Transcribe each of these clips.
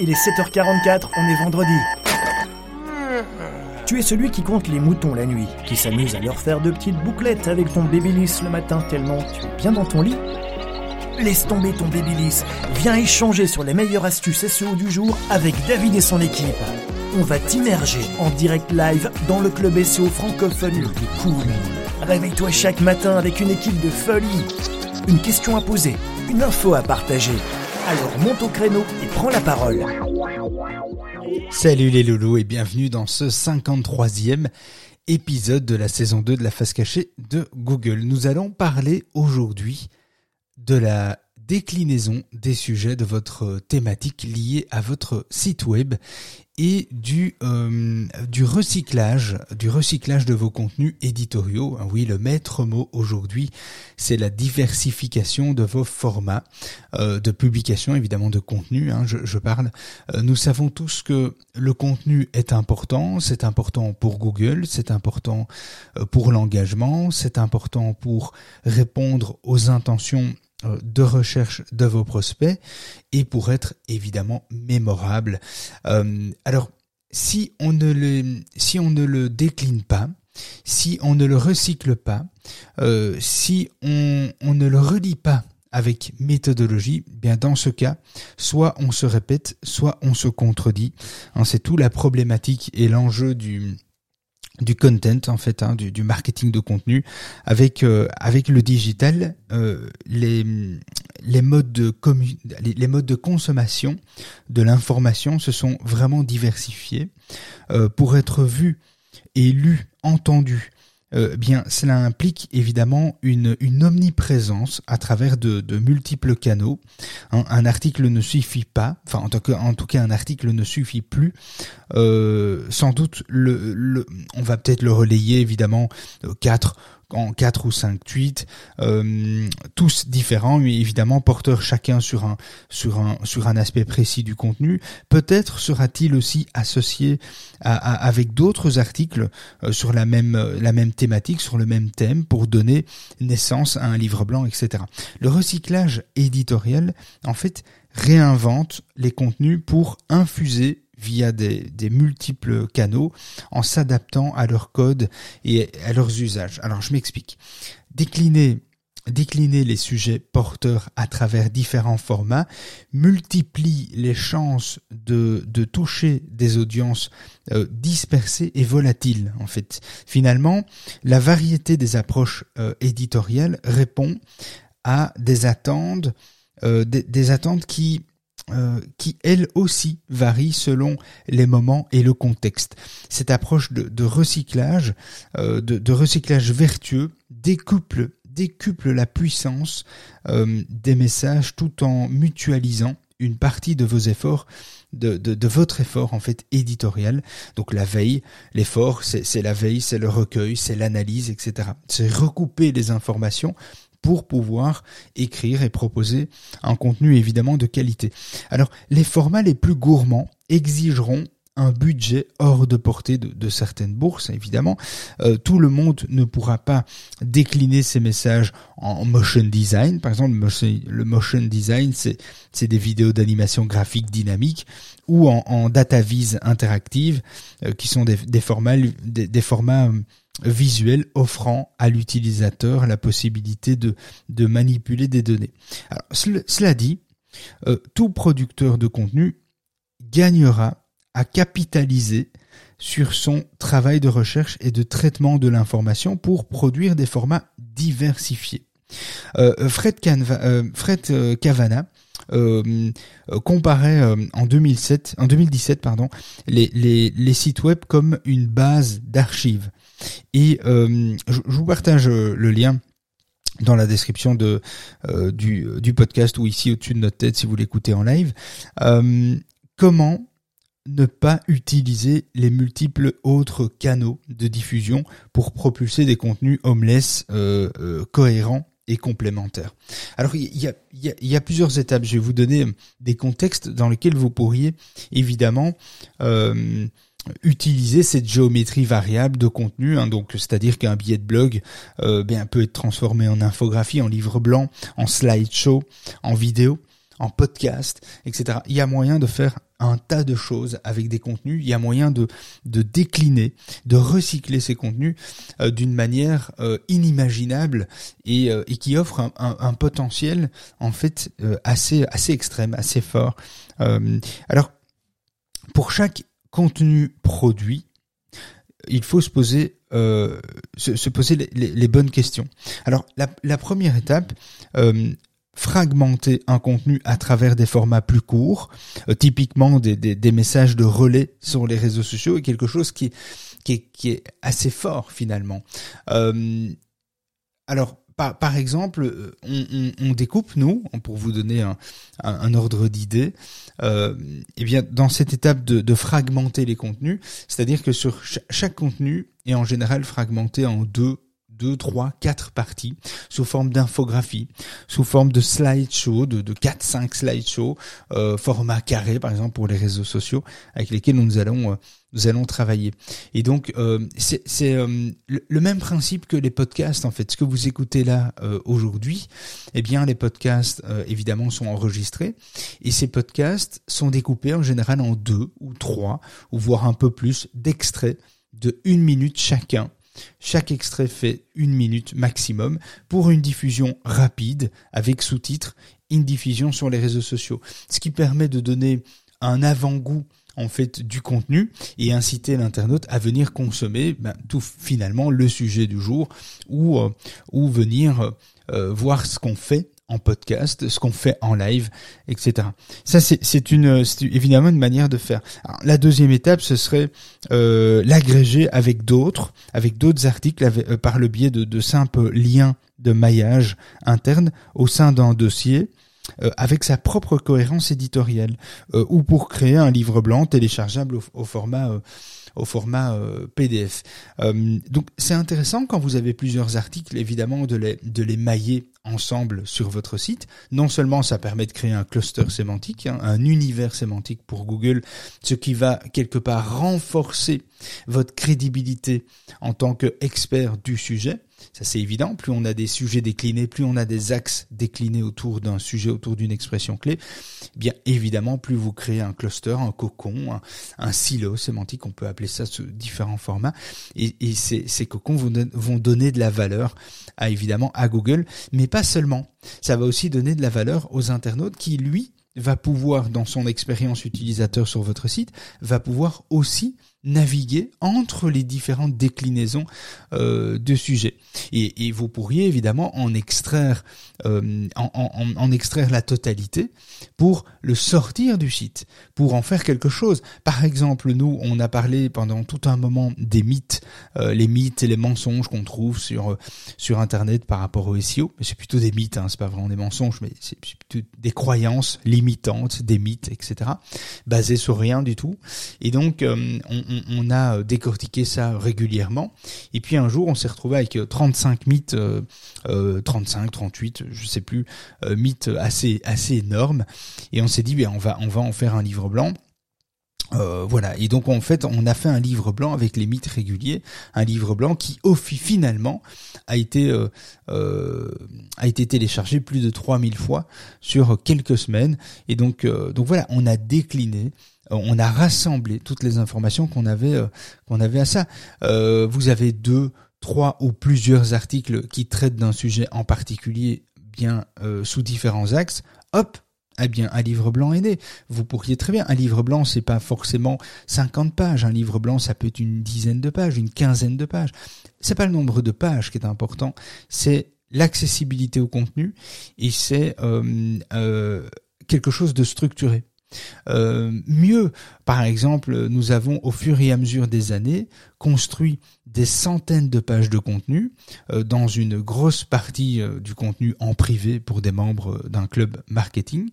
Il est 7h44, on est vendredi. Tu es celui qui compte les moutons la nuit, qui s'amuse à leur faire de petites bouclettes avec ton babyliss le matin tellement tu es bien dans ton lit. Laisse tomber ton babyliss, viens échanger sur les meilleures astuces SEO du jour avec David et son équipe. On va t'immerger en direct live dans le club SEO francophone le plus cool. Réveille-toi chaque matin avec une équipe de folie. Une question à poser, une info à partager. Alors monte au créneau et prends la parole. Salut les loulous et bienvenue dans ce 53e épisode de la saison 2 de la face cachée de Google. Nous allons parler aujourd'hui de la déclinaison des sujets de votre thématique liée à votre site web et du euh, du recyclage du recyclage de vos contenus éditoriaux. Ah oui, le maître mot aujourd'hui, c'est la diversification de vos formats euh, de publication, évidemment de contenu. Hein, je, je, parle. Euh, nous savons tous que le contenu est important. C'est important pour Google, c'est important pour l'engagement, c'est important pour répondre aux intentions euh, de recherche de vos prospects et pour être évidemment mémorable. Euh, alors, si on ne le, décline pas, si on ne le recycle pas, euh, si on, on ne le relie pas avec méthodologie, bien dans ce cas, soit on se répète, soit on se contredit. Hein, c'est tout la problématique et l'enjeu du du content en fait, hein, du, marketing de contenu, avec euh, avec le digital, euh, les les modes de les, modes de consommation de l'information se sont vraiment diversifiés euh, pour être vus et lus, entendus euh, bien cela implique évidemment une, omniprésence à travers de, multiples canaux. Un, article ne suffit pas, enfin en tout cas, en tout cas un article ne suffit plus. Euh, sans doute, le, le, on va peut-être le relayer évidemment euh, quatre en quatre ou cinq tweets, euh, tous différents, mais évidemment porteurs chacun sur un sur un sur un aspect précis du contenu. Peut-être sera-t-il aussi associé avec d'autres articles euh, sur la même la même thématique, sur le même thème, pour donner naissance à un livre blanc, etc. Le recyclage éditorial, en fait, réinvente les contenus pour infuser via des, multiples canaux en s'adaptant à leur code et à leurs usages. Alors je m'explique. Décliner les sujets porteurs à travers différents formats multiplie les chances de, toucher des audiences euh, dispersées et volatiles en fait. Finalement, la variété des approches euh, éditoriales répond à des attentes euh, des attentes qui euh, qui elle aussi varie selon les moments et le contexte. Cette approche de, de recyclage, euh, de, de, recyclage vertueux, découple, décuple la puissance euh, des messages tout en mutualisant une partie de vos efforts, de, de, de, votre effort en fait éditorial. Donc la veille, l'effort, c'est la veille, c'est le recueil, c'est l'analyse, etc. C'est recouper les informations pour pouvoir écrire et proposer un contenu évidemment de qualité. Alors les formats les plus gourmands exigeront un budget hors de portée de, certaines bourses, évidemment. Euh, tout le monde ne pourra pas décliner ses messages en motion design. Par exemple, le motion, design, c'est des vidéos d'animation graphique dynamique ou en, en data vise interactive, euh, qui sont des, formats, des, formats visuel offrant à l'utilisateur la possibilité de, de manipuler des données. Cela dit, euh, tout producteur de contenu gagnera à capitaliser sur son travail de recherche et de traitement de l'information pour produire des formats diversifiés. Euh, Fred, Canva, euh, Fred Cavana euh, comparait en 2007, en 2017 pardon, les, les sites web comme une base d'archives. Et euh, je, vous partage euh, le lien dans la description de euh, du, du, podcast ou ici au-dessus de notre tête si vous l'écoutez en live. Comment ne pas utiliser les multiples autres canaux de diffusion pour propulser des contenus homeless euh, cohérents et complémentaires? Alors il y a, y, a, y a, plusieurs étapes. Je vais vous donner des contextes dans lesquels vous pourriez évidemment euh, utiliser cette géométrie variable de contenu, hein, donc c'est-à-dire qu'un billet de blog euh, bien, peut être transformé en infographie, en livre blanc, en slideshow, en vidéo, en podcast, etc. Il y a moyen de faire un tas de choses avec des contenus. Il y a moyen de, de décliner, de recycler ces contenus euh, d'une manière euh, inimaginable et, et, qui offre un, un, un, potentiel en fait assez assez extrême, assez fort. alors pour chaque contenu produit, il faut se poser euh, se, se, poser les, les, bonnes questions. Alors la, la première étape, euh, fragmenter un contenu à travers des formats plus courts, euh, typiquement des, des, des, messages de relais sur les réseaux sociaux, est quelque chose qui, qui, est, qui est assez fort finalement. Euh, alors par, exemple, on, on, découpe, nous, pour vous donner un, ordre d'idée, euh, eh bien, dans cette étape de, de fragmenter les contenus, c'est-à-dire que sur chaque, chaque contenu est en général fragmenté en deux deux, trois, quatre parties sous forme d'infographie, sous forme de slideshow, de, de 4, 5 slideshows, euh, format carré par exemple pour les réseaux sociaux avec lesquels nous allons euh, nous allons travailler. Et donc euh, c'est euh, le, même principe que les podcasts en fait. Ce que vous écoutez là euh, aujourd'hui, eh bien les podcasts euh, évidemment sont enregistrés et ces podcasts sont découpés en général en deux ou trois ou voire un peu plus d'extraits de une minute chacun chaque extrait fait une minute maximum pour une diffusion rapide avec sous-titres, une diffusion sur les réseaux sociaux. Ce qui permet de donner un avant-goût en fait du contenu et inciter l'internaute à venir consommer ben, tout finalement le sujet du jour ou euh, ou venir euh, voir ce qu'on fait en podcast, ce qu'on fait en live, etc. Ça, c'est une, évidemment une manière de faire. Alors, la deuxième étape, ce serait euh, l'agréger avec d'autres, avec d'autres articles, euh, par le biais de, de, simples liens de maillage interne au sein d'un dossier. Euh, avec sa propre cohérence éditoriale, euh, ou pour créer un livre blanc téléchargeable au, format euh, au format euh, PDF. Euh, donc c'est intéressant quand vous avez plusieurs articles, évidemment, de les, de les mailler ensemble sur votre site. Non seulement ça permet de créer un cluster sémantique, hein, un univers sémantique pour Google, ce qui va quelque part renforcer votre crédibilité en tant qu'expert du sujet, ça c'est évident, plus on a des sujets déclinés, plus on a des axes déclinés autour d'un sujet, autour d'une expression clé, eh bien évidemment, plus vous créez un cluster, un cocon, un, silo sémantique, on peut appeler ça sous différents formats, et, ces, cocons vont, vont donner de la valeur à évidemment à Google, mais pas seulement. Ça va aussi donner de la valeur aux internautes qui, lui, va pouvoir, dans son expérience utilisateur sur votre site, va pouvoir aussi naviguer entre les différentes déclinaisons euh, de sujets. Et, vous pourriez évidemment en extraire, euh, en, en, extraire la totalité pour le sortir du site, pour en faire quelque chose. Par exemple, nous, on a parlé pendant tout un moment des mythes, euh, les mythes et les mensonges qu'on trouve sur sur Internet par rapport au SEO. Mais c'est plutôt des mythes, hein, c'est pas vraiment des mensonges, mais c'est plutôt des croyances limitantes, des mythes, etc. basés sur rien du tout. Et donc, on on, a euh, décortiqué ça régulièrement. Et puis un jour, on s'est retrouvé avec 35 euh, mythes, euh, 35, 38, je sais plus, euh, mythes assez assez énormes. Et on s'est dit, ben on va on va en faire un livre blanc. Euh, voilà, et donc en fait, on a fait un livre blanc avec les mythes réguliers, un livre blanc qui, au finalement, a été euh, euh, a été téléchargé plus de 3000 fois sur quelques semaines. Et donc donc voilà, on a décliné on a rassemblé toutes les informations qu'on avait euh, qu'on avait à ça. Euh, vous avez deux, trois ou plusieurs articles qui traitent d'un sujet en particulier, bien euh, sous différents axes. Hop, eh bien, un livre blanc est né. Vous pourriez très bien. Un livre blanc, c'est pas forcément 50 pages. Un livre blanc, ça peut être une dizaine de pages, une quinzaine de pages. C'est pas le nombre de pages qui est important, c'est l'accessibilité au contenu et c'est euh, euh, quelque chose de structuré. Euh, mieux, par exemple, nous avons au fur et à mesure des années construit des centaines de pages de contenu euh, dans une grosse partie euh, du contenu en privé pour des membres d'un club marketing.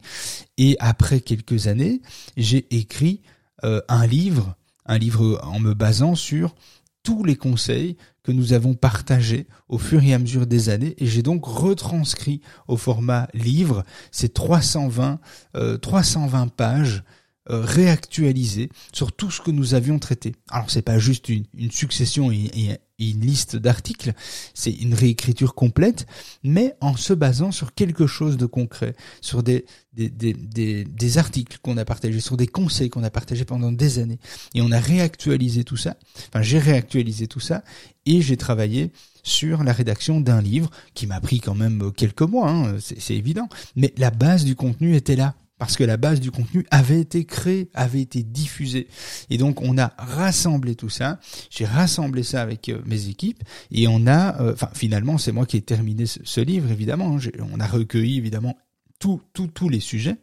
Et après quelques années, j'ai écrit un livre, un livre en me basant sur tous les conseils que nous avons partagés au fur et à mesure des années et j'ai donc retranscrit au format livre ces 320 euh, 320 pages euh, réactualisées sur tout ce que nous avions traité. Alors c'est pas juste une, succession et, une liste d'articles, c'est une réécriture complète, mais en se basant sur quelque chose de concret, sur des, des, des, des, articles qu'on a partagés, sur des conseils qu'on a partagés pendant des années. Et on a réactualisé tout ça, enfin j'ai réactualisé tout ça, et j'ai travaillé sur la rédaction d'un livre qui m'a pris quand même quelques mois, hein, c'est évident, mais la base du contenu était là parce que la base du contenu avait été créée, avait été diffusée. Et donc on a rassemblé tout ça, j'ai rassemblé ça avec euh, mes équipes et on a, euh, enfin finalement c'est moi qui ai terminé ce, livre évidemment, hein. on a recueilli évidemment tous tous les sujets.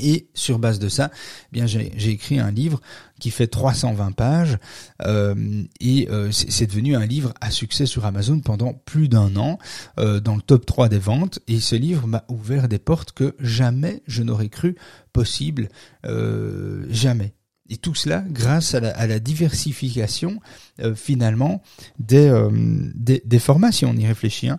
Et sur base de ça, eh bien j'ai écrit un livre qui fait 320 pages euh, et euh, c'est devenu un livre à succès sur Amazon pendant plus d'un an euh, dans le top 3 des ventes et ce livre m'a ouvert des portes que jamais je n'aurais cru possible, jamais. Et tout cela grâce à la, diversification finalement des, des, des, formats si on y réfléchit. Hein.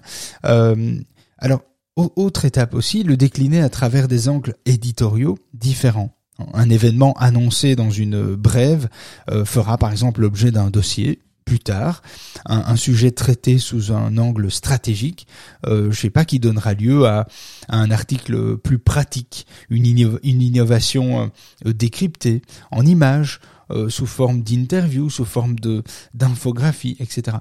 alors autre étape aussi, le décliner à travers des angles éditoriaux différents. Un événement annoncé dans une brève euh, fera par exemple l'objet d'un dossier plus tard, un, sujet traité sous un angle stratégique, euh, je sais pas, qui donnera lieu à, un article plus pratique, une, innovation euh, décryptée en images, euh, sous forme d'interview, sous forme de d'infographie, etc.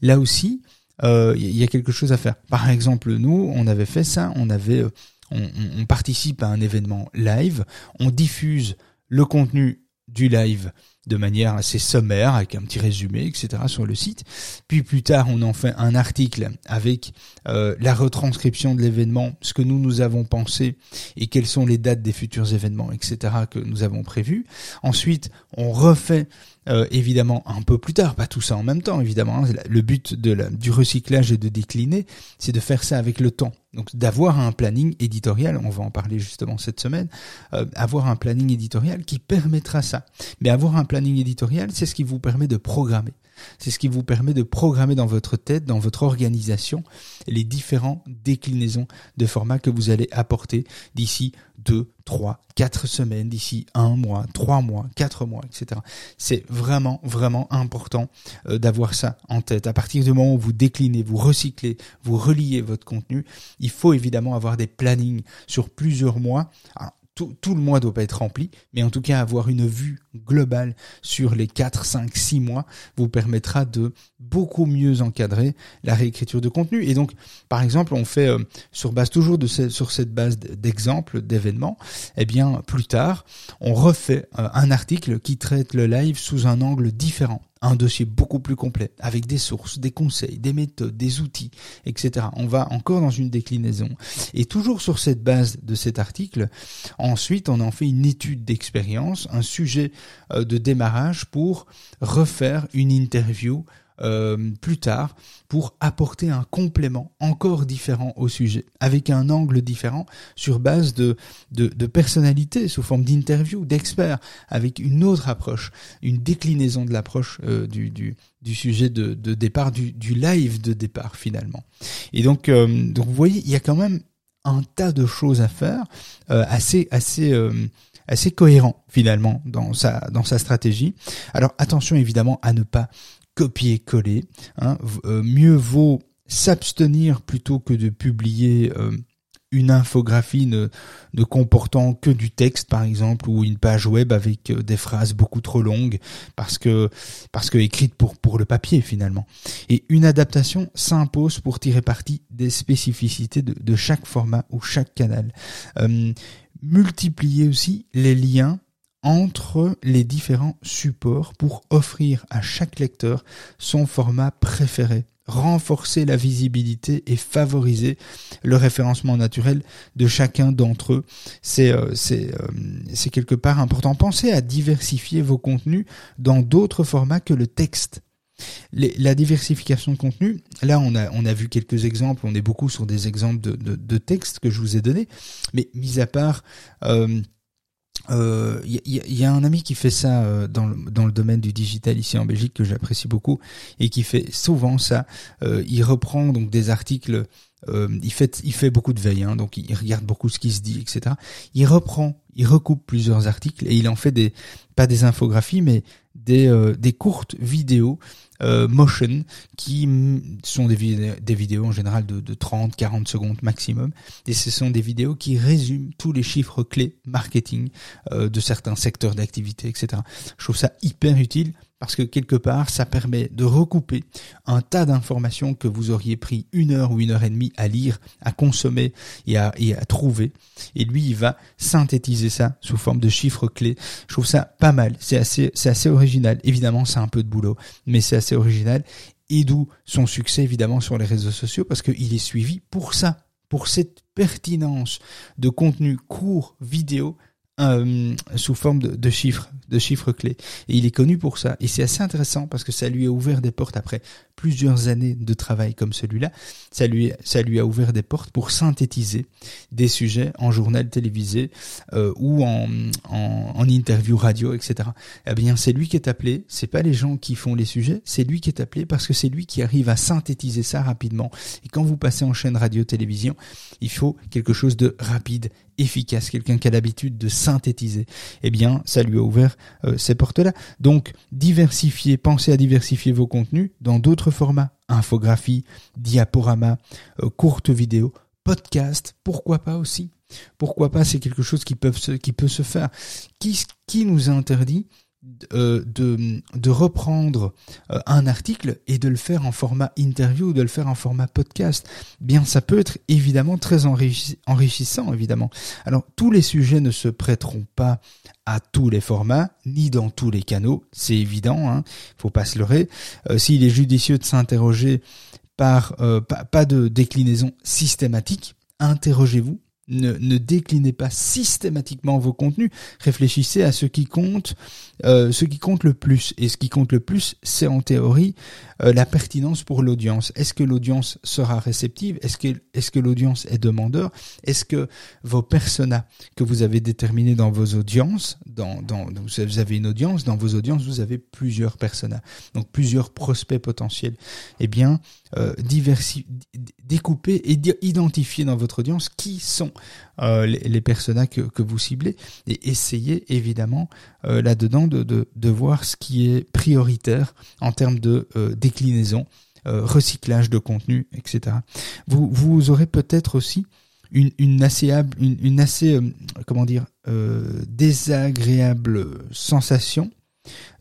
Là aussi, il euh, y a quelque chose à faire. Par exemple, nous, on avait fait ça, on avait, euh, on, participe à un événement live, on diffuse le contenu du live de manière assez sommaire, avec un petit résumé, etc. sur le site. Puis plus tard, on en fait un article avec euh, la retranscription de l'événement, ce que nous nous avons pensé et quelles sont les dates des futurs événements, etc. que nous avons prévus. Ensuite, on refait euh, évidemment un peu plus tard, pas tout ça en même temps, évidemment. Hein. Le but du recyclage et de décliner, c'est de faire ça avec le temps. Donc d'avoir un planning éditorial, on va en parler justement cette semaine, euh, avoir un planning éditorial qui permettra ça. Mais avoir un planning éditorial, c'est ce qui vous permet de programmer. C'est ce qui vous permet de programmer dans votre tête, dans votre organisation, les différentes déclinaisons de formats que vous allez apporter d'ici deux, trois, quatre semaines, d'ici un mois, trois mois, quatre mois, etc. C'est vraiment, vraiment important euh, d'avoir ça en tête. À partir du moment où vous déclinez, vous recyclez, vous reliez votre contenu, il faut évidemment avoir des plannings sur plusieurs mois tout, le mois doit pas être rempli, mais en tout cas avoir une vue globale sur les 4, 5, 6 mois vous permettra de beaucoup mieux encadrer la réécriture de contenu. Et donc, par exemple, on fait euh, sur base toujours de sur cette base d'exemples, d'événements, eh bien, plus tard, on refait euh, un article qui traite le live sous un angle différent un dossier beaucoup plus complet, avec des sources, des conseils, des méthodes, des outils, etc. On va encore dans une déclinaison. Et toujours sur cette base de cet article, ensuite on en fait une étude d'expérience, un sujet euh, de démarrage pour refaire une interview euh, plus tard pour apporter un complément encore différent au sujet, avec un angle différent sur base de, de, de personnalité, sous forme d'interview, d'experts, avec une autre approche, une déclinaison de l'approche euh, du, du, du, sujet de, de départ, du, du, live de départ finalement. Et donc, euh, donc vous voyez, il y a quand même un tas de choses à faire, assez assez assez cohérent finalement dans sa dans sa stratégie. Alors attention évidemment à ne pas copier-coller. Hein. Euh, mieux vaut s'abstenir plutôt que de publier euh, une infographie ne, comportant que du texte par exemple ou une page web avec euh, des phrases beaucoup trop longues parce que parce que écrite pour le papier finalement et une adaptation s'impose pour tirer parti des spécificités de chaque format ou chaque canal multiplier aussi les liens entre les différents supports pour offrir à chaque lecteur son format préféré renforcer la visibilité et favoriser le référencement naturel de chacun d'entre eux. C'est euh, euh, quelque part important. Pensez à diversifier vos contenus dans d'autres formats que le texte. la diversification de contenu, là on a, on a vu quelques exemples, on est beaucoup sur des exemples de, de, de textes que je vous ai donnés, mais mis à part euh, il euh, y, a un ami qui fait ça euh, dans, le, dans le domaine du digital ici en Belgique que j'apprécie beaucoup et qui fait souvent ça. Euh, il reprend donc des articles euh, il fait il fait beaucoup de veille, hein, donc il regarde beaucoup ce qui se dit, etc. Il reprend, il recoupe plusieurs articles et il en fait des pas des infographies, mais des euh, des courtes vidéos euh, motion qui sont des, des vidéos en général de, de 30, 40 secondes maximum. Et ce sont des vidéos qui résument tous les chiffres clés marketing de certains secteurs d'activité, etc. Je trouve ça hyper utile parce que quelque part, ça permet de recouper un tas d'informations que vous auriez pris une heure ou une heure et demie à lire, à consommer et à, trouver. Et lui, il va synthétiser ça sous forme de chiffres clés. Je trouve ça pas mal. C'est assez, c'est assez original. Évidemment, c'est un peu de boulot, mais c'est assez original. Et d'où son succès, évidemment, sur les réseaux sociaux, parce qu'il est suivi pour ça, pour cette pertinence de contenu court vidéo euh, sous forme de, de, chiffres, de chiffres clés. Et il est connu pour ça. Et c'est assez intéressant parce que ça lui a ouvert des portes après plusieurs années de travail comme celui-là. Ça lui, ça lui a ouvert des portes pour synthétiser des sujets en journal télévisé euh, ou en, en, en, interview radio, etc. Eh bien, c'est lui qui est appelé. C'est pas les gens qui font les sujets, c'est lui qui est appelé parce que c'est lui qui arrive à synthétiser ça rapidement. Et quand vous passez en chaîne radio-télévision, il faut quelque chose de rapide efficace, quelqu'un qui a l'habitude de synthétiser, eh bien, ça lui a ouvert euh, ces portes-là. Donc, diversifier, pensez à diversifier vos contenus dans d'autres formats, infographie, diaporama, euh, courte vidéo, podcast, pourquoi pas aussi Pourquoi pas C'est quelque chose qui peut se, qui peut se faire. Qui, qui nous interdit de, de reprendre euh, un article et de le faire en format interview ou de le faire en format podcast, bien ça peut être évidemment très enrichissant évidemment. Alors tous les sujets ne se prêteront pas à tous les formats ni dans tous les canaux, c'est évident, hein, faut pas se leurrer. Euh, s'il est judicieux de s'interroger par pas, pas de déclinaison systématique, interrogez-vous ne, ne, déclinez pas systématiquement vos contenus. Réfléchissez à ce qui compte, euh, ce qui compte le plus. Et ce qui compte le plus, c'est en théorie euh, la pertinence pour l'audience. Est-ce que l'audience sera réceptive? Est-ce que, l'audience est demandeur? Est-ce que vos personas que vous avez déterminés dans vos audiences, dans, vous avez une audience, dans vos audiences, vous avez plusieurs personas, donc plusieurs prospects potentiels. Eh bien, euh, découper et identifier dans votre audience qui sont euh, les, les personas que, que, vous ciblez et essayez évidemment euh, là-dedans de, de, de, voir ce qui est prioritaire en termes de euh, déclinaison, recyclage de contenu, etc. Vous, vous aurez peut-être aussi une, une assez, une, une assez comment dire, désagréable sensation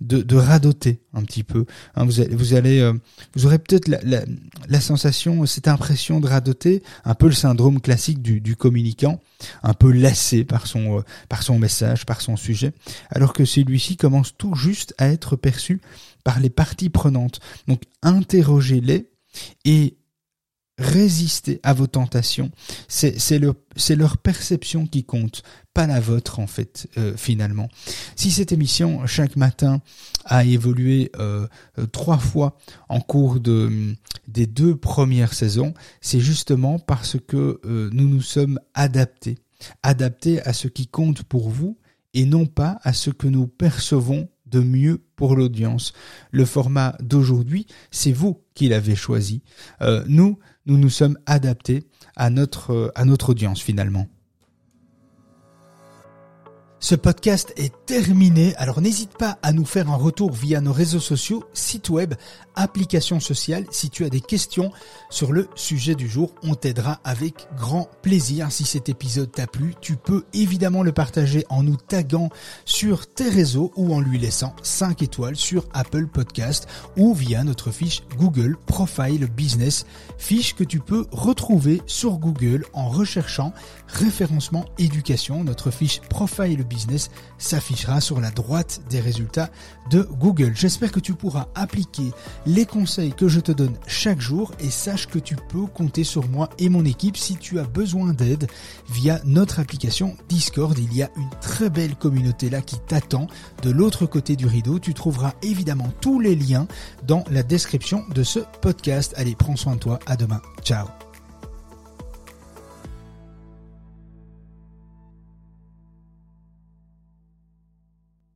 de, radoter un petit peu. Hein, vous allez, vous, allez euh, vous aurez peut-être la, sensation, cette impression de radoter, un peu le syndrome classique du, du communicant, un peu lassé par son, euh, par son message, par son sujet, alors que celui-ci commence tout juste à être perçu par les parties prenantes. Donc interrogez-les et résister à vos tentations. C'est leur, leur perception qui compte, pas la vôtre en fait, euh, finalement. Si cette émission, chaque matin, a évolué euh, euh, trois fois en cours de, des deux premières saisons, c'est justement parce que nous nous sommes adaptés. Adaptés à ce qui compte pour vous et non pas à ce que nous percevons de mieux pour l'audience. Le format d'aujourd'hui, c'est vous qui l'avez choisi. nous, nous nous sommes adaptés à notre, à notre audience finalement. Ce podcast est terminé, alors n'hésite pas à nous faire un retour via nos réseaux sociaux, site web, applications sociales. Si tu as des questions sur le sujet du jour, on t'aidera avec grand plaisir. Si cet épisode t'a plu, tu peux évidemment le partager en nous taguant sur tes réseaux ou en lui laissant 5 étoiles sur Apple Podcast ou via notre fiche Google Profile Business, fiche que tu peux retrouver sur Google en recherchant référencement éducation. Notre fiche Profile business s'affichera sur la droite des résultats de Google. J'espère que tu pourras appliquer les conseils que je te donne chaque jour et sache que tu peux compter sur moi et mon équipe si tu as besoin d'aide via notre application Discord. Il y a une très belle communauté là qui t'attend de l'autre côté du rideau. Tu trouveras évidemment tous les liens dans la description de ce podcast. Allez, prends soin de toi. À demain. Ciao.